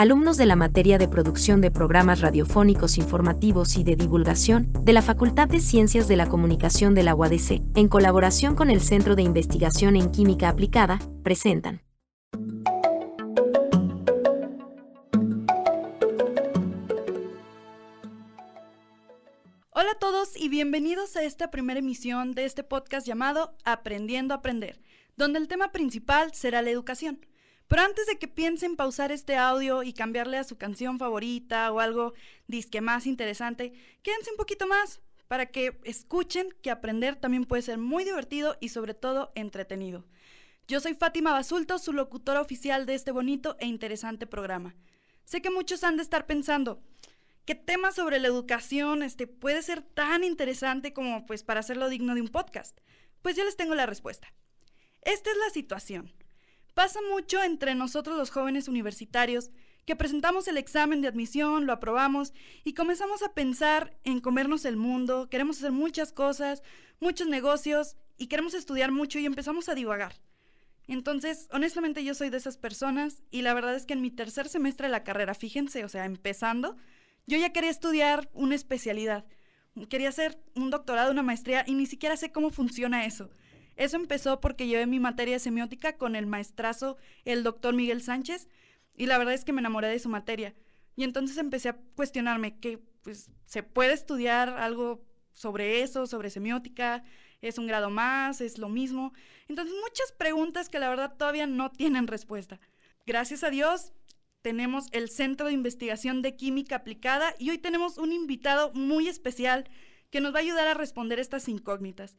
alumnos de la materia de producción de programas radiofónicos informativos y de divulgación de la Facultad de Ciencias de la Comunicación de la UADC, en colaboración con el Centro de Investigación en Química Aplicada, presentan. Hola a todos y bienvenidos a esta primera emisión de este podcast llamado Aprendiendo a Aprender, donde el tema principal será la educación. Pero antes de que piensen pausar este audio y cambiarle a su canción favorita o algo disque más interesante, quédense un poquito más para que escuchen que aprender también puede ser muy divertido y sobre todo entretenido. Yo soy Fátima Basulto, su locutora oficial de este bonito e interesante programa. Sé que muchos han de estar pensando, ¿qué tema sobre la educación este, puede ser tan interesante como pues para hacerlo digno de un podcast? Pues yo les tengo la respuesta. Esta es la situación. Pasa mucho entre nosotros los jóvenes universitarios que presentamos el examen de admisión, lo aprobamos y comenzamos a pensar en comernos el mundo, queremos hacer muchas cosas, muchos negocios y queremos estudiar mucho y empezamos a divagar. Entonces, honestamente yo soy de esas personas y la verdad es que en mi tercer semestre de la carrera, fíjense, o sea, empezando, yo ya quería estudiar una especialidad. Quería hacer un doctorado, una maestría y ni siquiera sé cómo funciona eso. Eso empezó porque llevé mi materia de semiótica con el maestrazo, el doctor Miguel Sánchez, y la verdad es que me enamoré de su materia. Y entonces empecé a cuestionarme que pues, se puede estudiar algo sobre eso, sobre semiótica, es un grado más, es lo mismo. Entonces muchas preguntas que la verdad todavía no tienen respuesta. Gracias a Dios tenemos el Centro de Investigación de Química Aplicada y hoy tenemos un invitado muy especial que nos va a ayudar a responder estas incógnitas.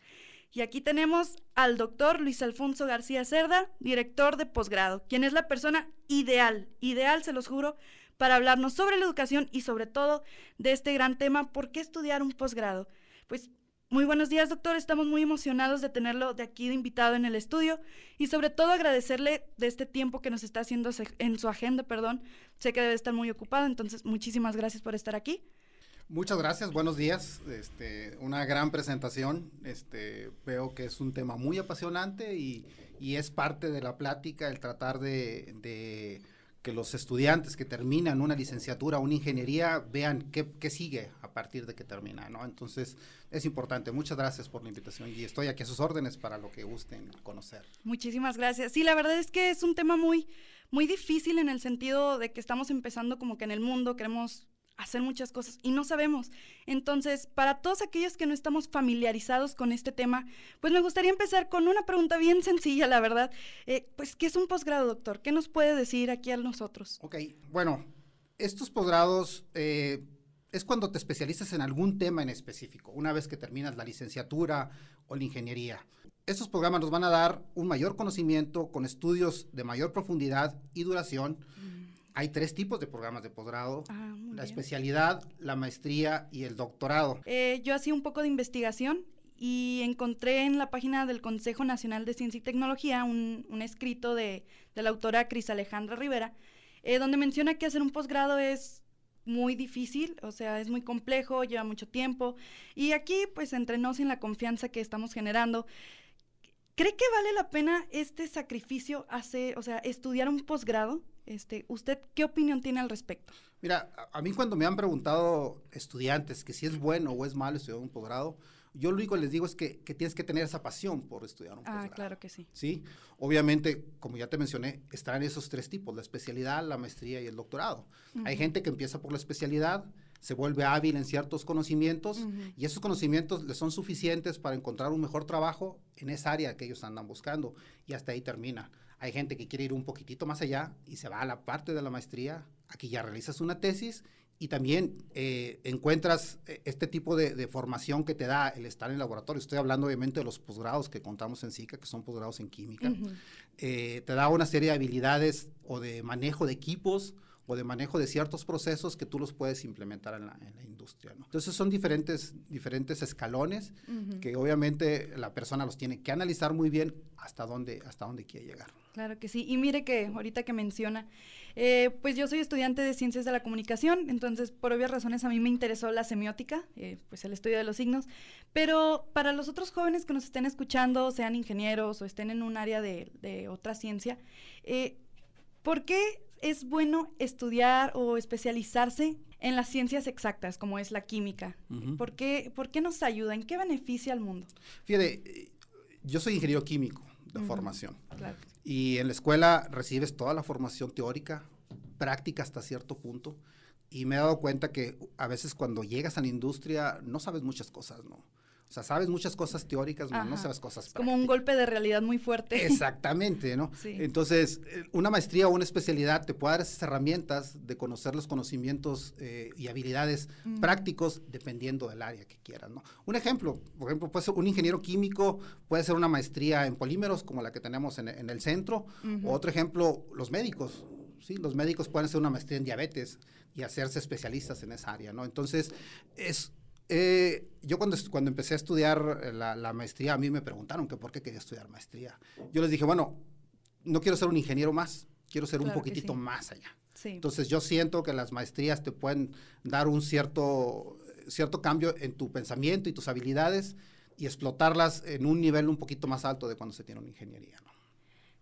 Y aquí tenemos al doctor Luis Alfonso García Cerda, director de posgrado, quien es la persona ideal, ideal, se los juro, para hablarnos sobre la educación y sobre todo de este gran tema, ¿por qué estudiar un posgrado? Pues muy buenos días, doctor. Estamos muy emocionados de tenerlo de aquí de invitado en el estudio y sobre todo agradecerle de este tiempo que nos está haciendo en su agenda, perdón. Sé que debe estar muy ocupado, entonces muchísimas gracias por estar aquí. Muchas gracias, buenos días. Este, una gran presentación. Este, veo que es un tema muy apasionante y, es parte de la plática el tratar de, que los estudiantes que terminan una licenciatura, una ingeniería, vean qué, sigue a partir de que termina, ¿no? Entonces, es importante. Muchas gracias por la invitación y estoy aquí a sus órdenes para lo que gusten conocer. Muchísimas gracias. Sí, la verdad es que es un tema muy, muy difícil en el sentido de que estamos empezando como que en el mundo, queremos hacer muchas cosas y no sabemos. Entonces, para todos aquellos que no estamos familiarizados con este tema, pues me gustaría empezar con una pregunta bien sencilla, la verdad. Eh, pues, ¿qué es un posgrado, doctor? ¿Qué nos puede decir aquí a nosotros? Ok, bueno, estos posgrados eh, es cuando te especializas en algún tema en específico, una vez que terminas la licenciatura o la ingeniería. Estos programas nos van a dar un mayor conocimiento con estudios de mayor profundidad y duración. Mm hay tres tipos de programas de posgrado, ah, la especialidad, la maestría y el doctorado. Eh, yo hacía un poco de investigación y encontré en la página del Consejo Nacional de Ciencia y Tecnología un, escrito de, la autora Cris Alejandra Rivera, eh, donde menciona que hacer un posgrado es muy difícil, o sea, es muy complejo, lleva mucho tiempo. Y aquí, pues, entre nos en la confianza que estamos generando, ¿cree que vale la pena este sacrificio, hacer, o sea, estudiar un posgrado? Este, ¿Usted qué opinión tiene al respecto? Mira, a, mí cuando me han preguntado estudiantes que si es bueno o es malo estudiar un posgrado, yo lo único que les digo es que, tienes que tener esa pasión por estudiar un ah, posgrado. Ah, claro que sí. Sí, obviamente, como ya te mencioné, están esos tres tipos, la especialidad, la maestría y el doctorado. Hay gente que empieza por la especialidad, se vuelve hábil en ciertos conocimientos y esos conocimientos les son suficientes para encontrar un mejor trabajo en esa área que ellos andan buscando y hasta ahí termina. Hay gente que quiere ir un poquitito más allá y se va a la parte de la maestría. Aquí ya realizas una tesis y también eh, encuentras eh, este tipo de, formación que te da el estar en el laboratorio. Estoy hablando obviamente de los posgrados que contamos en SICA, que son posgrados en química. Eh, te da una serie de habilidades o de manejo de equipos o de manejo de ciertos procesos que tú los puedes implementar en la, industria. Entonces son diferentes, diferentes escalones que obviamente la persona los tiene que analizar muy bien hasta dónde, hasta dónde quiere llegar. Claro que sí. Y mire que ahorita que menciona, eh, pues yo soy estudiante de ciencias de la comunicación, entonces por obvias razones a mí me interesó la semiótica, eh, pues el estudio de los signos, pero para los otros jóvenes que nos estén escuchando, sean ingenieros o estén en un área de, otra ciencia, eh, ¿por qué es bueno estudiar o especializarse en las ciencias exactas, como es la química? ¿Por, qué, ¿Por, qué, nos ayuda? ¿En qué beneficia al mundo? Fíjate, yo soy ingeniero químico de formación. Y en la escuela recibes toda la formación teórica, práctica hasta cierto punto. Y me he dado cuenta que a veces cuando llegas a la industria no sabes muchas cosas, ¿no? O sea, sabes muchas cosas teóricas, no sabes cosas prácticas. Como un golpe de realidad muy fuerte. Exactamente, ¿no? Entonces, eh, una maestría o una especialidad te puede dar esas herramientas de conocer los conocimientos eh, y habilidades prácticos dependiendo del área que quieras, ¿no? Un ejemplo, por ejemplo, puede ser un ingeniero químico, puede ser una maestría en polímeros como la que tenemos en, el centro. o otro ejemplo, los médicos. ¿sí? Los médicos pueden hacer una maestría en diabetes y hacerse especialistas en esa área, ¿no? Entonces, es eh, yo cuando, cuando empecé a estudiar eh, la, maestría, a mí me preguntaron que por qué quería estudiar maestría. Yo les dije, bueno, no quiero ser un ingeniero más, quiero ser un poquitito más allá. Entonces yo siento que las maestrías te pueden dar un cierto, cierto cambio en tu pensamiento y tus habilidades y explotarlas en un nivel un poquito más alto de cuando se tiene una ingeniería. ¿no?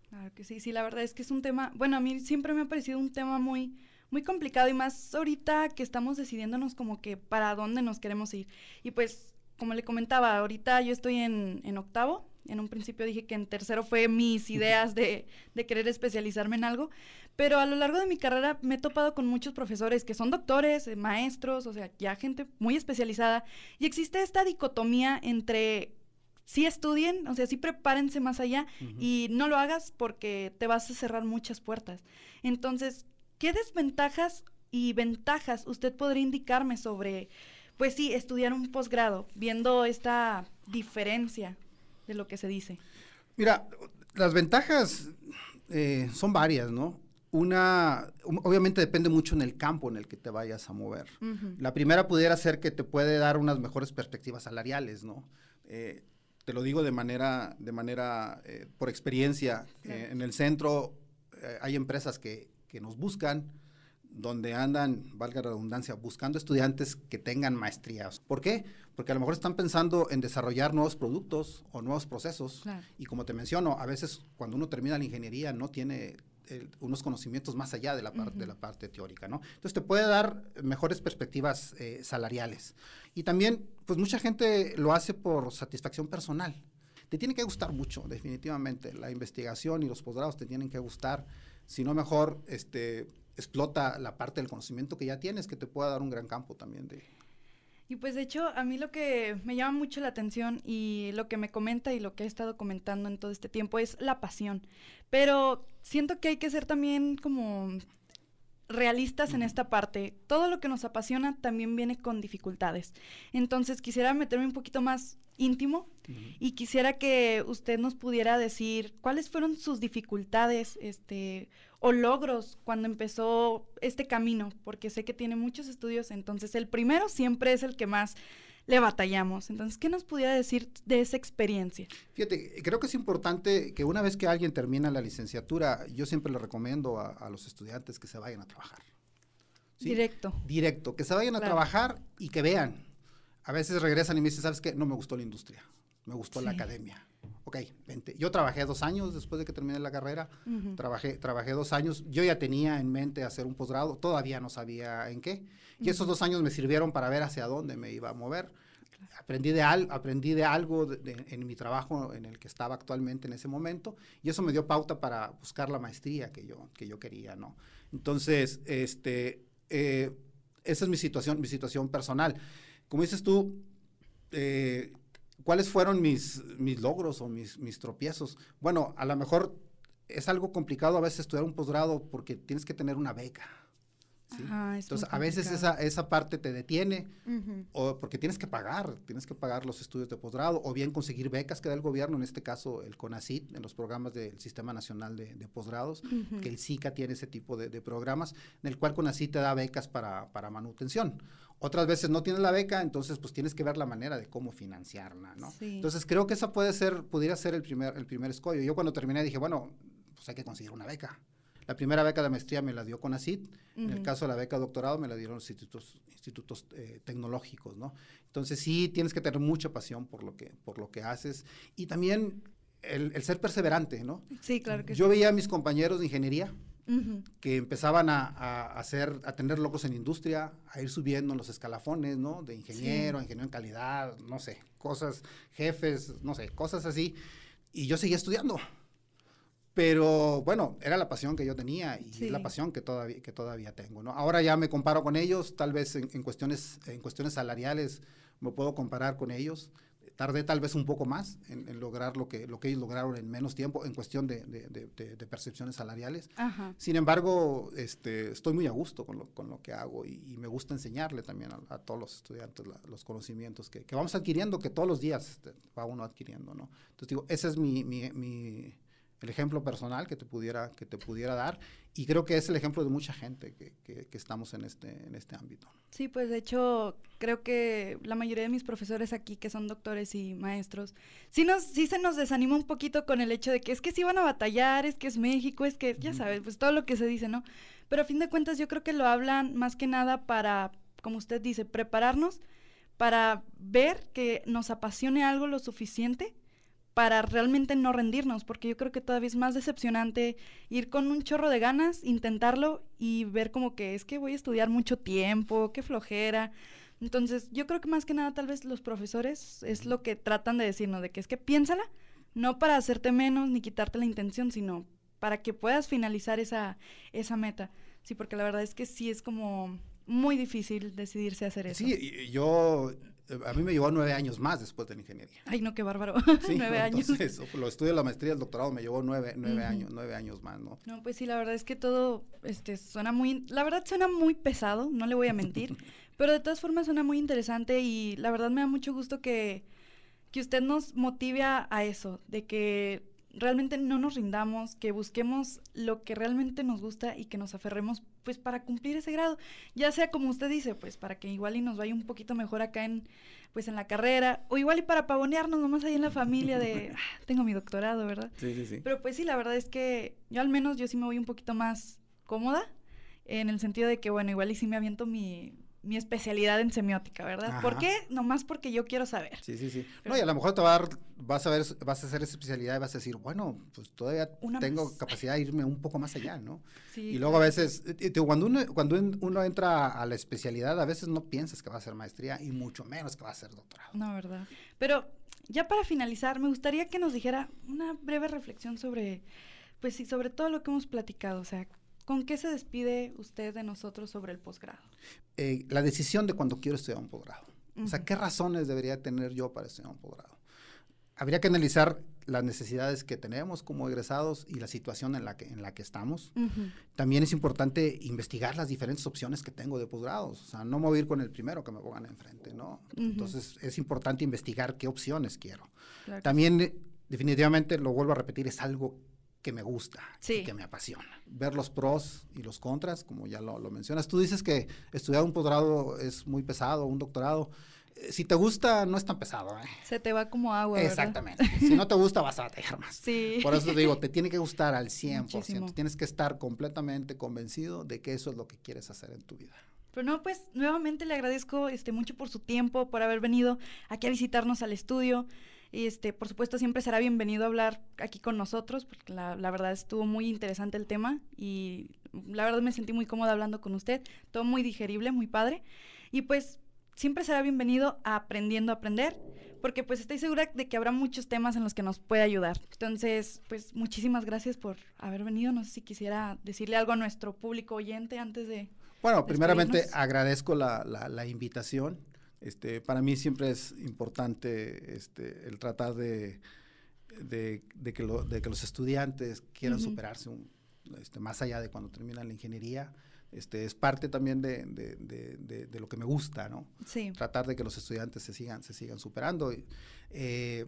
Claro que sí, sí, la verdad es que es un tema, bueno, a mí siempre me ha parecido un tema muy muy complicado y más ahorita que estamos decidiéndonos como que para dónde nos queremos ir. Y pues, como le comentaba, ahorita yo estoy en, en octavo. En un principio dije que en tercero fue mis ideas de, de querer especializarme en algo, pero a lo largo de mi carrera me he topado con muchos profesores que son doctores, eh, maestros, o sea, ya gente muy especializada, y existe esta dicotomía entre sí estudien, o sea, sí prepárense más allá y no lo hagas porque te vas a cerrar muchas puertas. Entonces, ¿Qué desventajas y ventajas usted podría indicarme sobre, pues sí, estudiar un posgrado, viendo esta diferencia de lo que se dice? Mira, las ventajas eh, son varias, ¿no? Una, obviamente depende mucho en el campo en el que te vayas a mover. La primera pudiera ser que te puede dar unas mejores perspectivas salariales, ¿no? Eh, te lo digo de manera, de manera eh, por experiencia. en el centro hay empresas que que nos buscan, donde andan, valga la redundancia, buscando estudiantes que tengan maestrías. ¿Por qué? Porque a lo mejor están pensando en desarrollar nuevos productos o nuevos procesos. Y como te menciono, a veces cuando uno termina la ingeniería no tiene eh, unos conocimientos más allá de la, parte de la parte teórica, ¿no? Entonces te puede dar mejores perspectivas eh, salariales. Y también, pues mucha gente lo hace por satisfacción personal. Te tiene que gustar mucho, definitivamente. La investigación y los posgrados te tienen que gustar sino mejor este, explota la parte del conocimiento que ya tienes, que te pueda dar un gran campo también de... Y pues de hecho, a mí lo que me llama mucho la atención y lo que me comenta y lo que he estado comentando en todo este tiempo es la pasión. Pero siento que hay que ser también como realistas en esta parte. Todo lo que nos apasiona también viene con dificultades. Entonces quisiera meterme un poquito más íntimo y quisiera que usted nos pudiera decir cuáles fueron sus dificultades este, o logros cuando empezó este camino, porque sé que tiene muchos estudios, entonces el primero siempre es el que más le batallamos. Entonces, ¿qué nos pudiera decir de esa experiencia? Fíjate, creo que es importante que una vez que alguien termina la licenciatura, yo siempre le recomiendo a, los estudiantes que se vayan a trabajar. Directo. Directo, que se vayan a trabajar y que vean. A veces regresan y me dicen, ¿sabes qué? No me gustó la industria, me gustó la academia. Ok, vente. Yo trabajé dos años después de que terminé la carrera, trabajé, trabajé dos años, yo ya tenía en mente hacer un posgrado, todavía no sabía en qué, y esos dos años me sirvieron para ver hacia dónde me iba a mover. Aprendí de, al, aprendí de algo en mi trabajo en el que estaba actualmente en ese momento y eso me dio pauta para buscar la maestría que yo, que yo quería, ¿no? Entonces, este, eh, esa es mi situación, mi situación personal. Como dices tú, eh, ¿cuáles fueron mis, mis logros o mis, mis tropiezos? Bueno, a lo mejor es algo complicado a veces estudiar un posgrado porque tienes que tener una beca. Entonces, a veces esa, esa parte te detiene, o porque tienes que pagar, tienes que pagar los estudios de posgrado, o bien conseguir becas que da el gobierno, en este caso el CONACIT, en los programas del Sistema Nacional de, Posgrados, que el SICA tiene ese tipo de, programas, en el cual CONACIT te da becas para, para, manutención. Otras veces no tienes la beca, entonces pues tienes que ver la manera de cómo financiarla, ¿no? Entonces creo que esa puede ser, pudiera ser el primer, el primer escollo. Yo cuando terminé dije, bueno, pues hay que conseguir una beca. La primera beca de maestría me la dio CONACIT, en el caso de la beca de doctorado me la dieron los institutos, institutos eh, tecnológicos, ¿no? Entonces sí tienes que tener mucha pasión por lo que, por lo que haces y también el, ser perseverante, ¿no? Sí, claro que Yo veía a mis compañeros de ingeniería, que empezaban a, hacer, a tener logros en industria, a ir subiendo los escalafones, ¿no? De ingeniero, ingeniero en calidad, no sé, cosas, jefes, no sé, cosas así. Y yo seguía estudiando. Pero bueno, era la pasión que yo tenía y es la pasión que todavía, que todavía tengo, ¿no? Ahora ya me comparo con ellos, tal vez en, en, cuestiones, en cuestiones salariales me puedo comparar con ellos, tardé tal vez un poco más en, lograr lo que, lo que ellos lograron en menos tiempo en cuestión de, percepciones salariales. Sin embargo, este, estoy muy a gusto con lo, con lo que hago y, me gusta enseñarle también a, todos los estudiantes los conocimientos que, vamos adquiriendo, que todos los días este, va uno adquiriendo, ¿no? Entonces digo, ese es mi, mi, mi el ejemplo personal que te pudiera, que te pudiera dar. Y creo que es el ejemplo de mucha gente que, que, estamos en este, en este ámbito. Sí, pues de hecho creo que la mayoría de mis profesores aquí, que son doctores y maestros, sí, nos, sí se nos desanima un poquito con el hecho de que es que sí van a batallar, es que es México, es que, ya sabes, pues todo lo que se dice, ¿no? Pero a fin de cuentas yo creo que lo hablan más que nada para, como usted dice, prepararnos para ver que nos apasione algo lo suficiente para realmente no rendirnos, porque yo creo que todavía es más decepcionante ir con un chorro de ganas, intentarlo y ver como que es que voy a estudiar mucho tiempo, qué flojera. Entonces, yo creo que más que nada tal vez los profesores es lo que tratan de decirnos, de que es que piénsala, no para hacerte menos ni quitarte la intención, sino para que puedas finalizar esa, esa meta. Sí, porque la verdad es que sí es como muy difícil decidirse a hacer eso. Sí, yo a mí me llevó nueve años más después de la ingeniería. Ay, no, qué bárbaro. nueve años. Entonces, lo estudio la maestría, el doctorado me llevó nueve, nueve años, nueve años más, ¿no? No, pues sí, la verdad es que todo este, suena muy, la verdad suena muy pesado, no le voy a mentir, pero de todas formas suena muy interesante y la verdad me da mucho gusto que, que usted nos motive a eso, de que realmente no nos rindamos, que busquemos lo que realmente nos gusta y que nos aferremos pues para cumplir ese grado, ya sea como usted dice, pues para que igual y nos vaya un poquito mejor acá en pues en la carrera o igual y para pavonearnos nomás ahí en la familia de ah, tengo mi doctorado, ¿verdad? Sí, sí, sí. Pero pues sí, la verdad es que yo al menos yo sí me voy un poquito más cómoda en el sentido de que bueno, igual y sí me aviento mi mi especialidad en semiótica, ¿verdad? ¿Por qué? Nomás porque yo quiero saber. Sí, sí, sí. no, y a lo mejor te va a dar, vas a ver, vas a hacer esa especialidad y vas a decir, bueno, pues todavía tengo capacidad de irme un poco más allá, ¿no? Sí. Y luego a veces, cuando uno, cuando uno entra a la especialidad, a veces no piensas que va a ser maestría y mucho menos que va a ser doctorado. No, ¿verdad? Pero ya para finalizar, me gustaría que nos dijera una breve reflexión sobre, pues sí, sobre todo lo que hemos platicado, o sea, ¿Con qué se despide usted de nosotros sobre el posgrado? Eh, la decisión de cuando quiero estudiar un posgrado. O sea, ¿qué razones debería tener yo para estudiar un posgrado? Habría que analizar las necesidades que tenemos como egresados y la situación en la que, en la que estamos. También es importante investigar las diferentes opciones que tengo de posgrados. O sea, no mover con el primero que me pongan enfrente, ¿no? Entonces, es importante investigar qué opciones quiero. También, definitivamente, lo vuelvo a repetir, es algo que me gusta, y que me apasiona. Ver los pros y los contras, como ya lo, mencionas. Tú dices que estudiar un posgrado es muy pesado, un doctorado. Eh, si te gusta, no es tan pesado. ¿eh? Se te va como agua. Exactamente. si no te gusta, vas a batallar más. Sí. Por eso te digo, te tiene que gustar al 100%. Tienes que estar completamente convencido de que eso es lo que quieres hacer en tu vida. Pero no, pues nuevamente le agradezco este, mucho por su tiempo, por haber venido aquí a visitarnos al estudio. Y este, por supuesto, siempre será bienvenido a hablar aquí con nosotros, porque la, verdad estuvo muy interesante el tema y la verdad me sentí muy cómoda hablando con usted. Todo muy digerible, muy padre. Y pues siempre será bienvenido a Aprendiendo a Aprender, porque pues estoy segura de que habrá muchos temas en los que nos puede ayudar. Entonces, pues muchísimas gracias por haber venido. No sé si quisiera decirle algo a nuestro público oyente antes de... Bueno, primeramente agradezco la, la invitación. Este, para mí siempre es importante este, el tratar de, de, que los estudiantes quieran superarse este, más allá de cuando terminan la ingeniería. Este, es parte también de, lo que me gusta, ¿no? Sí. Tratar de que los estudiantes se sigan, se sigan superando. Eh,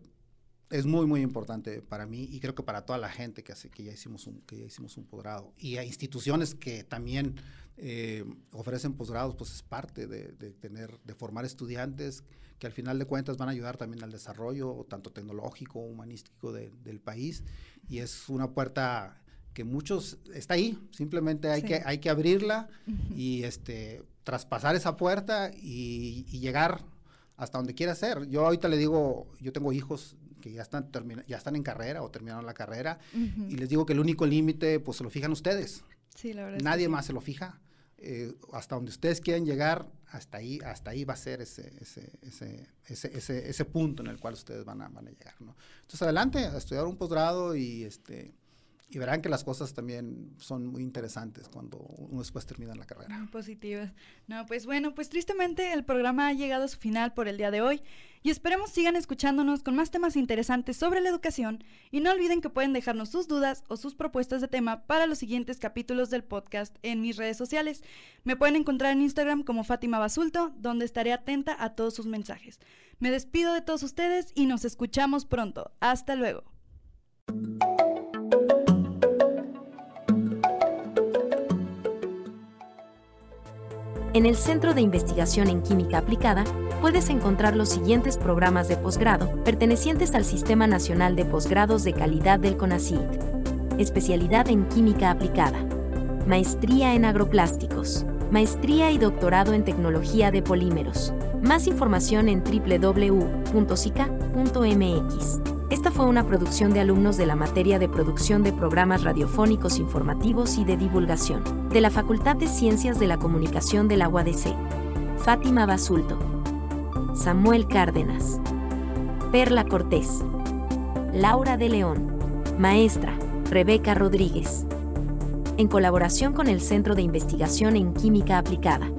es muy, muy importante para mí y creo que para toda la gente que, hace, que, ya, hicimos un, que ya hicimos un posgrado. Y hay instituciones que también eh, ofrecen posgrados, pues es parte de, tener, de formar estudiantes que al final de cuentas van a ayudar también al desarrollo tanto tecnológico, humanístico del país. Y es una puerta que muchos está ahí, simplemente hay, que, hay que abrirla y este, traspasar esa puerta y, llegar hasta donde quiera ser. Yo ahorita le digo, yo tengo hijos que ya están, ya están en carrera o terminaron la carrera y les digo que el único límite pues se lo fijan ustedes. Sí, la verdad. Nadie más se lo fija. Eh, hasta donde ustedes quieren llegar, hasta ahí, hasta ahí va a ser ese, ese, ese, ese, ese, ese punto en el cual ustedes van a, van a llegar. ¿no? Entonces, adelante, a estudiar un posgrado y este y verán que las cosas también son muy interesantes cuando uno después termina la carrera. Muy positivas. No, pues bueno, pues tristemente el programa ha llegado a su final por el día de hoy y esperemos sigan escuchándonos con más temas interesantes sobre la educación y no olviden que pueden dejarnos sus dudas o sus propuestas de tema para los siguientes capítulos del podcast en mis redes sociales. Me pueden encontrar en Instagram como Fátima Basulto, donde estaré atenta a todos sus mensajes. Me despido de todos ustedes y nos escuchamos pronto. Hasta luego. En el Centro de Investigación en Química Aplicada puedes encontrar los siguientes programas de posgrado pertenecientes al Sistema Nacional de Posgrados de Calidad del CONACYT. Especialidad en Química Aplicada. Maestría en Agroplásticos. Maestría y doctorado en Tecnología de Polímeros. Más información en www.sica.mx. Esta fue una producción de alumnos de la materia de producción de programas radiofónicos informativos y de divulgación, de la Facultad de Ciencias de la Comunicación de la UADC. Fátima Basulto. Samuel Cárdenas. Perla Cortés. Laura de León. Maestra, Rebeca Rodríguez. En colaboración con el Centro de Investigación en Química Aplicada.